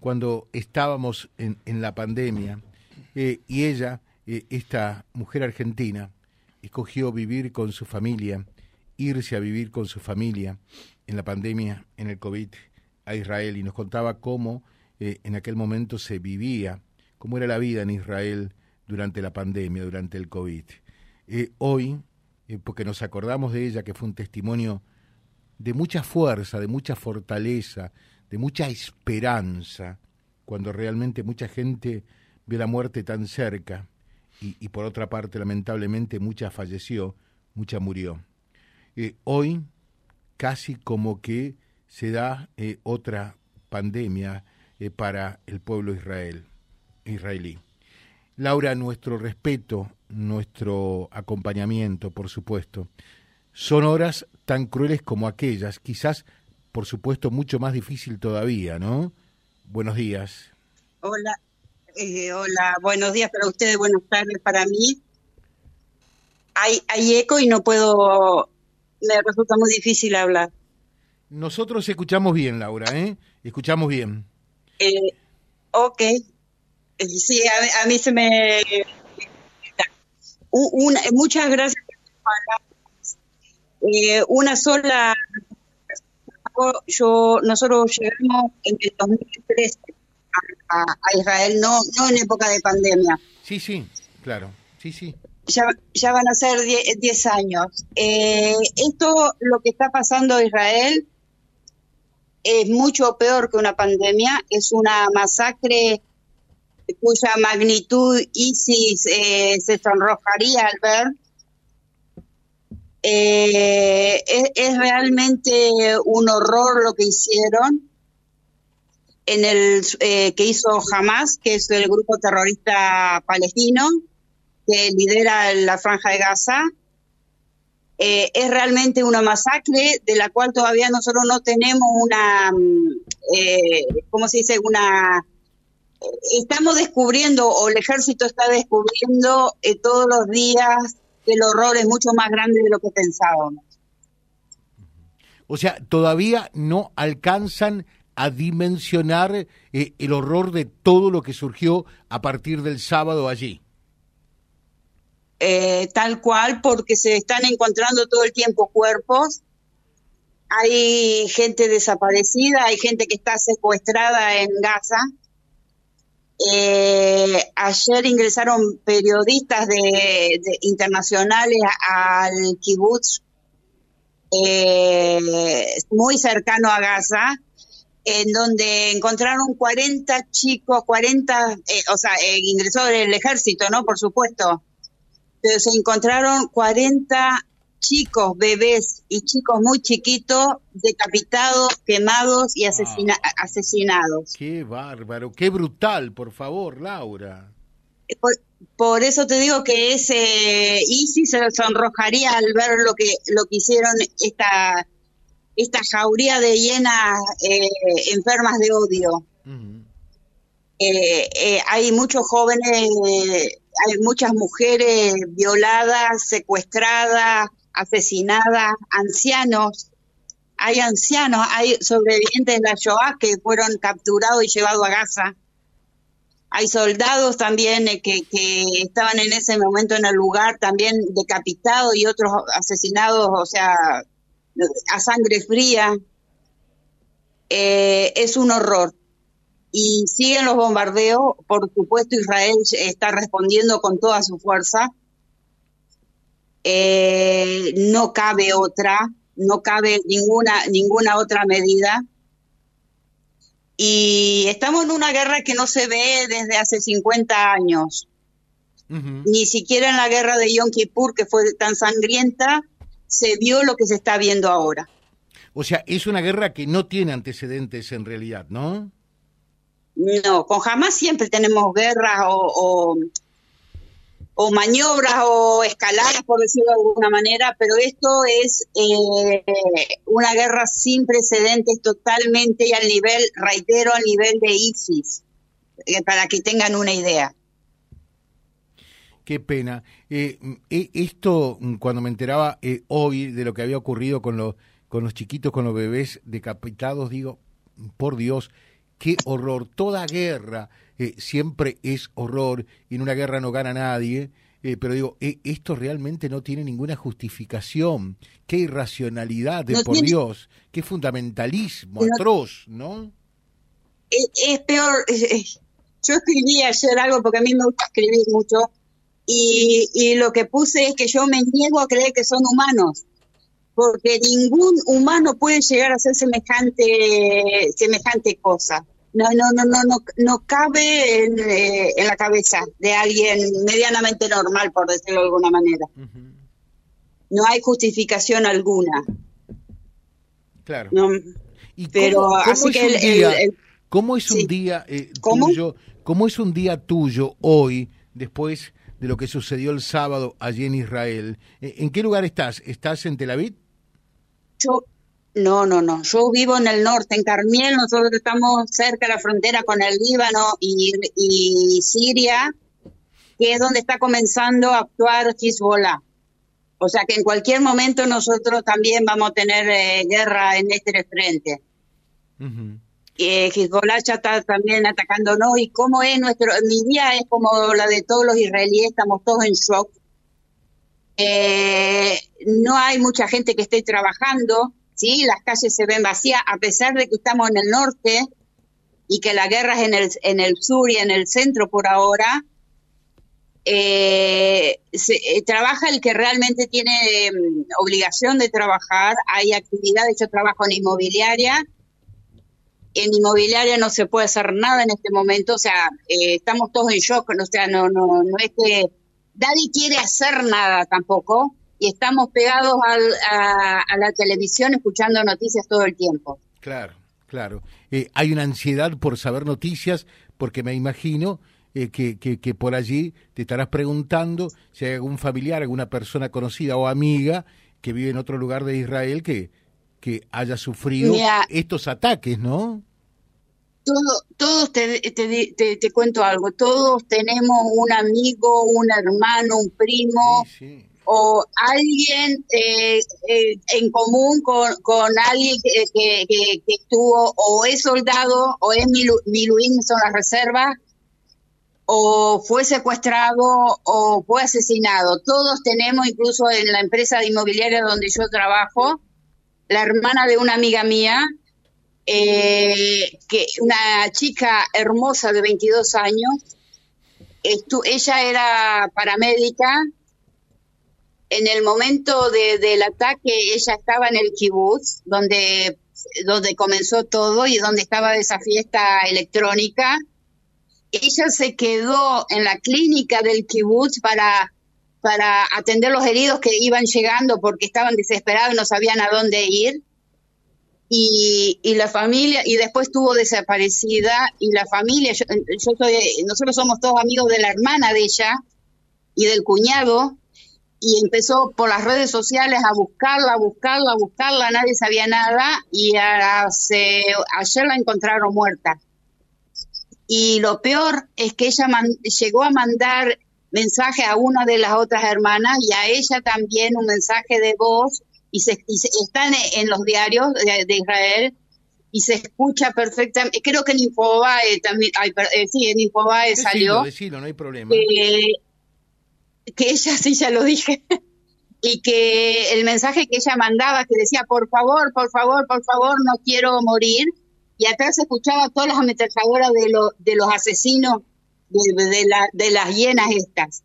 cuando estábamos en, la pandemia eh, y ella, eh, esta mujer argentina, escogió vivir con su familia, irse a vivir con su familia en la pandemia, en el COVID, a Israel y nos contaba cómo eh, en aquel momento se vivía, cómo era la vida en Israel durante la pandemia, durante el COVID. hoy, porque nos acordamos de ella, que fue un testimonio de mucha fuerza, de mucha fortaleza, de mucha esperanza, cuando realmente mucha gente vio la muerte tan cerca y, por otra parte, lamentablemente, mucha falleció, mucha murió. Eh, hoy, casi como que se da eh, otra pandemia eh, para el pueblo Israel, israelí. Laura, nuestro respeto, nuestro acompañamiento, por supuesto. Son horas tan crueles como aquellas, quizás, por supuesto, mucho más difícil todavía, ¿no? Buenos días. Hola, eh, hola, buenos días para ustedes, buenas tardes para mí. Hay, hay eco y no puedo, me resulta muy difícil hablar. Nosotros escuchamos bien, Laura, ¿eh? Escuchamos bien. Eh, ok. Eh, sí, a, mí se me... Una, muchas gracias eh, una sola, yo, nosotros llegamos en el 2013 a, Israel, no, no en época de pandemia. Sí, sí, claro, sí, sí. Ya, ya van a ser 10 años. Eh, esto, lo que está pasando en Israel, es mucho peor que una pandemia, es una masacre cuya magnitud ISIS eh, se sonrojaría al ver eh, es, realmente un horror lo que hicieron en el eh, que hizo Hamas, que es el grupo terrorista palestino que lidera la franja de Gaza. Eh, es realmente una masacre de la cual todavía nosotros no tenemos una, eh, ¿cómo se dice? Una estamos descubriendo o el ejército está descubriendo todos los días el horror es mucho más grande de lo que pensábamos. O sea, todavía no alcanzan a dimensionar eh, el horror de todo lo que surgió a partir del sábado allí. Eh, tal cual, porque se están encontrando todo el tiempo cuerpos. Hay gente desaparecida, hay gente que está secuestrada en Gaza. Eh, ayer ingresaron periodistas de, internacionales al kibutz eh, muy cercano a Gaza, en donde encontraron 40 chicos, 40, eh, o sea, ingresó del ejército, ¿no? Por supuesto. Pero se encontraron 40 chicos, bebés y chicos muy chiquitos decapitados, quemados y asesinados. Qué bárbaro, qué brutal, por favor, Laura. Por, eso te digo que ese ISIS se sonrojaría al ver lo que lo que hicieron esta esta jauría de hienas eh, enfermas de odio. Eh, eh, hay muchos jóvenes, hay muchas mujeres violadas, secuestradas, asesinadas, ancianos, hay ancianos, hay sobrevivientes de la Shoah que fueron capturados y llevados a Gaza. Hay soldados también eh, que, estaban en ese momento en el lugar, también decapitados y otros asesinados, o sea, a sangre fría. Eh, es un horror. Y siguen los bombardeos, por supuesto Israel está respondiendo con toda su fuerza, eh, no cabe otra, no cabe ninguna, ninguna otra medida. Y estamos en una guerra que no se ve desde hace 50 años. Ni siquiera en la guerra de Yom Kippur, que fue tan sangrienta, se vio lo que se está viendo ahora. O sea, es una guerra que no tiene antecedentes en realidad, ¿no? No, con jamás siempre tenemos guerras o o maniobras o escaladas, por decirlo de alguna manera, pero esto es eh, una guerra sin precedentes totalmente y al nivel, reitero, al nivel de ISIS, eh, para que tengan una idea. Qué pena. Eh, esto, cuando me enteraba hoy de lo que había ocurrido con, los con los chiquitos, con los bebés decapitados, digo, por Dios, qué horror. Toda guerra siempre es horror y en una guerra no gana nadie. pero digo, esto realmente no tiene ninguna justificación. Qué irracionalidad, de por Dios, qué fundamentalismo atroz, ¿no? Es, peor. yo escribí ayer algo porque a mí me gusta escribir mucho y, lo que puse es que yo me niego a creer que son humanos, porque ningún humano puede llegar a hacer semejante, semejante cosa. No, no, no, no, no, no cabe en, eh, la cabeza de alguien medianamente normal, por decirlo de alguna manera. No hay justificación alguna. Claro. ¿Y pero cómo, así que el, ¿Cómo es un día eh, tuyo? ¿Cómo es un día tuyo hoy, después de lo que sucedió el sábado allí en Israel. ¿En qué lugar estás? ¿Estás en Tel Aviv? Yo, no, no, no. Yo vivo en el norte, en Carmiel. Nosotros estamos cerca de la frontera con el Líbano y, Siria, que es donde está comenzando a actuar Hezbollah. O sea que en cualquier momento nosotros también vamos a tener eh, guerra en este frente eh, Hezbollah ya está también atacándonos y cómo es nuestro, mi día es como la de todos los israelíes, estamos todos en shock. Eh, no hay mucha gente que esté trabajando, ¿sí? las calles se ven vacías, a pesar de que estamos en el norte y que la guerra es en el, en el sur y en el centro por ahora. Eh, eh, trabaja el que realmente tiene mm, obligación de trabajar, hay actividades, yo trabajo en inmobiliaria, en inmobiliaria no se puede hacer nada en este momento, o sea, eh, estamos todos en shock, o sea, no, no, no es que nadie quiere hacer nada tampoco y estamos pegados a, la televisión escuchando noticias todo el tiempo. Claro, claro. Eh, hay una ansiedad por saber noticias porque me imagino eh, que, que, por allí te estarás preguntando si hay algún familiar, alguna persona conocida o amiga que vive en otro lugar de Israel que, que haya sufrido estos ataques, ¿no? Todo, todos, te, te, te, cuento algo, todos tenemos un amigo, un hermano, un primo o alguien eh, eh, en común con, alguien que, que, estuvo o es soldado o es miluín, son las reservas, o fue secuestrado o fue asesinado. Todos tenemos, incluso en la empresa de inmobiliaria donde yo trabajo, la hermana de una amiga mía, eh, que una chica hermosa de 22 años, ella era paramédica. En el momento del ataque, ella estaba en el kibutz, donde, donde comenzó todo y donde estaba esa fiesta electrónica. Ella se quedó en la clínica del kibutz para para atender los heridos que iban llegando porque estaban desesperados y no sabían a dónde ir. Y, y la familia, y después estuvo desaparecida, y la familia, yo, soy, nosotros somos todos amigos de la hermana de ella y del cuñado, y empezó por las redes sociales a buscarla, a buscarla, a buscarla, nadie sabía nada, y hace, ayer la encontraron muerta. Y lo peor es que ella llegó a mandar mensaje a una de las otras hermanas y a ella también un mensaje de voz y, se, están en los diarios de, Israel y se escucha perfectamente. Creo que en Infobae también, eh, sí, en Infobae salió. no hay problema. Que ella, sí, ya lo dije, y que el mensaje que ella mandaba, que decía, por favor, por favor, por favor, no quiero morir, y atrás se escuchaba todas las ametralladoras de, de los asesinos de, la, de las hienas estas.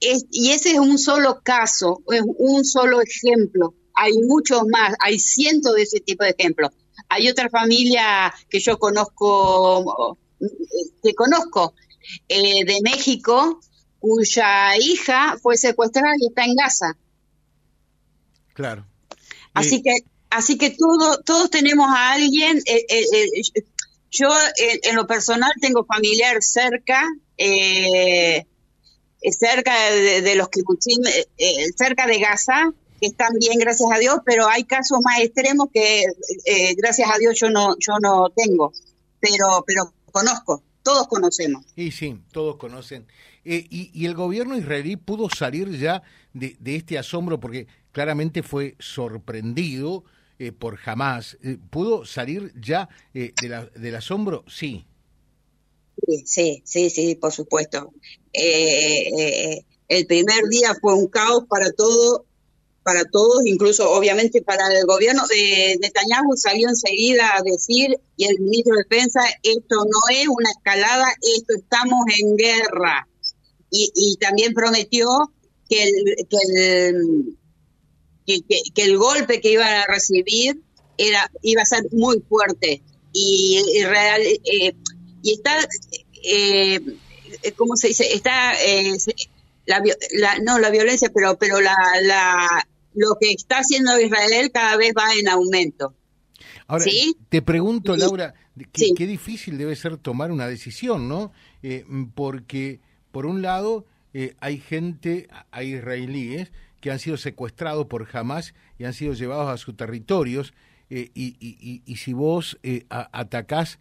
y ese es un solo caso, es un solo ejemplo. Hay muchos más, hay cientos de ese tipo de ejemplos. Hay otra familia que yo conozco, que conozco, eh, de México, cuya hija fue secuestrada y está en Gaza. Claro. Así eh, que, así que todo, todos tenemos a alguien. Eh, yo, en, lo personal, tengo familiar cerca, eh, cerca de, los que eh, eh, cerca de Gaza, que están bien, gracias a Dios, pero hay casos más extremos que, eh, gracias a Dios, yo no, yo no tengo, pero, pero conozco, todos conocemos. Y sí, todos conocen. Y, y, el gobierno israelí pudo salir ya de, este asombro porque claramente fue sorprendido por Hamas, ¿pudo salir ya del asombro? Sí. Sí, sí, sí, por supuesto. el primer día fue un caos para todo, para todos, incluso obviamente para el gobierno. de Netanyahu salió enseguida a decir, y el ministro de Defensa, esto no es una escalada, esto estamos en guerra. Y, también prometió que el, que el, que, el golpe que iban a recibir era iba a ser muy fuerte y, real eh, y está eh, cómo se dice está eh, la, no la violencia pero pero la, la lo que está haciendo Israel cada vez va en aumento. Ahora, te pregunto, Laura, qué, difícil debe ser tomar una decisión, ¿no? Eh, porque, por un lado, eh, hay gente, hay israelíes, que han sido secuestrados por Hamas y han sido llevados a sus territorios, eh, y, y, y, si vos atacás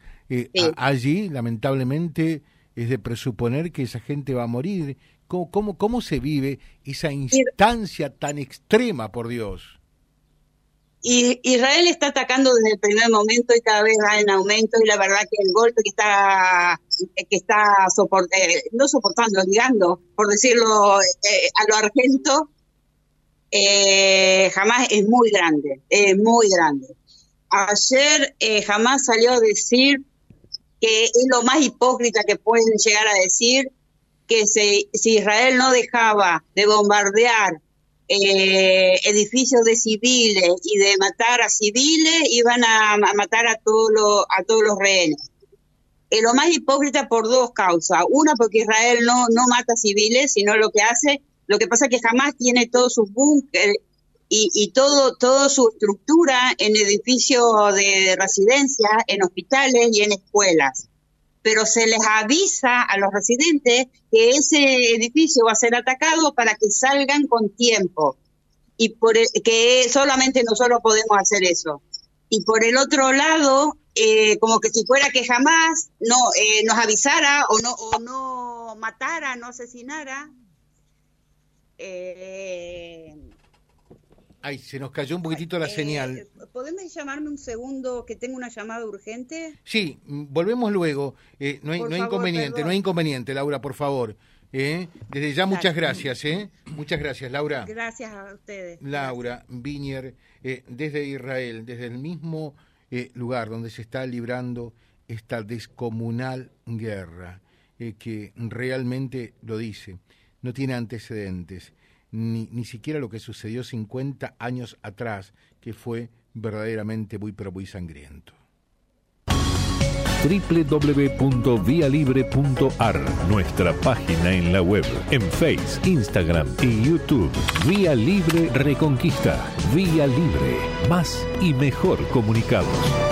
allí, lamentablemente es de presuponer que esa gente va a morir. ¿Cómo, cómo, cómo se vive esa instancia tan extrema, por Dios? Y Israel está atacando desde el primer momento y cada vez va en aumento y la verdad que el golpe que está que está eh, no soportando, ligando, por decirlo eh, a lo argento, eh, jamás es muy grande, es muy grande. Ayer jamás salió a decir que es lo más hipócrita que pueden llegar a decir que si Israel no dejaba de bombardear eh, edificios de civiles y de matar a civiles, iban a, matar a, todos los, a todos los rehenes. Es lo más hipócrita por dos causas. Una, porque Israel no, no mata civiles, sino lo que hace, lo que pasa es que jamás tiene todos sus búnkeres y, y todo, toda su estructura en edificios de residencia, en hospitales y en escuelas pero se les avisa a los residentes que ese edificio va a ser atacado para que salgan con tiempo y por que solamente nosotros podemos hacer eso. Y por el otro lado, eh, como que si fuera que jamás no eh, nos avisara o no, o no matara, no asesinara, eh, Ay, se nos cayó un poquitito la señal. Eh, ¿Podemos llamarme un segundo que tengo una llamada urgente? Sí, mm, volvemos luego. Eh, no hay, no hay inconveniente, no hay inconveniente, Laura, por favor. ¿eh? Desde ya muchas gracias, ¿eh? Muchas gracias, Laura. Gracias a ustedes. Laura Vinier, desde Israel, desde el mismo lugar donde se está librando esta descomunal guerra, que realmente lo dice, no tiene antecedentes ni, ni siquiera lo que sucedió 50 años atrás, que fue verdaderamente muy pero muy sangriento www.vialibre.ar, nuestra página en la web, en Face, Instagram y YouTube. Vía Libre Reconquista. Vía Libre. Más y mejor comunicados.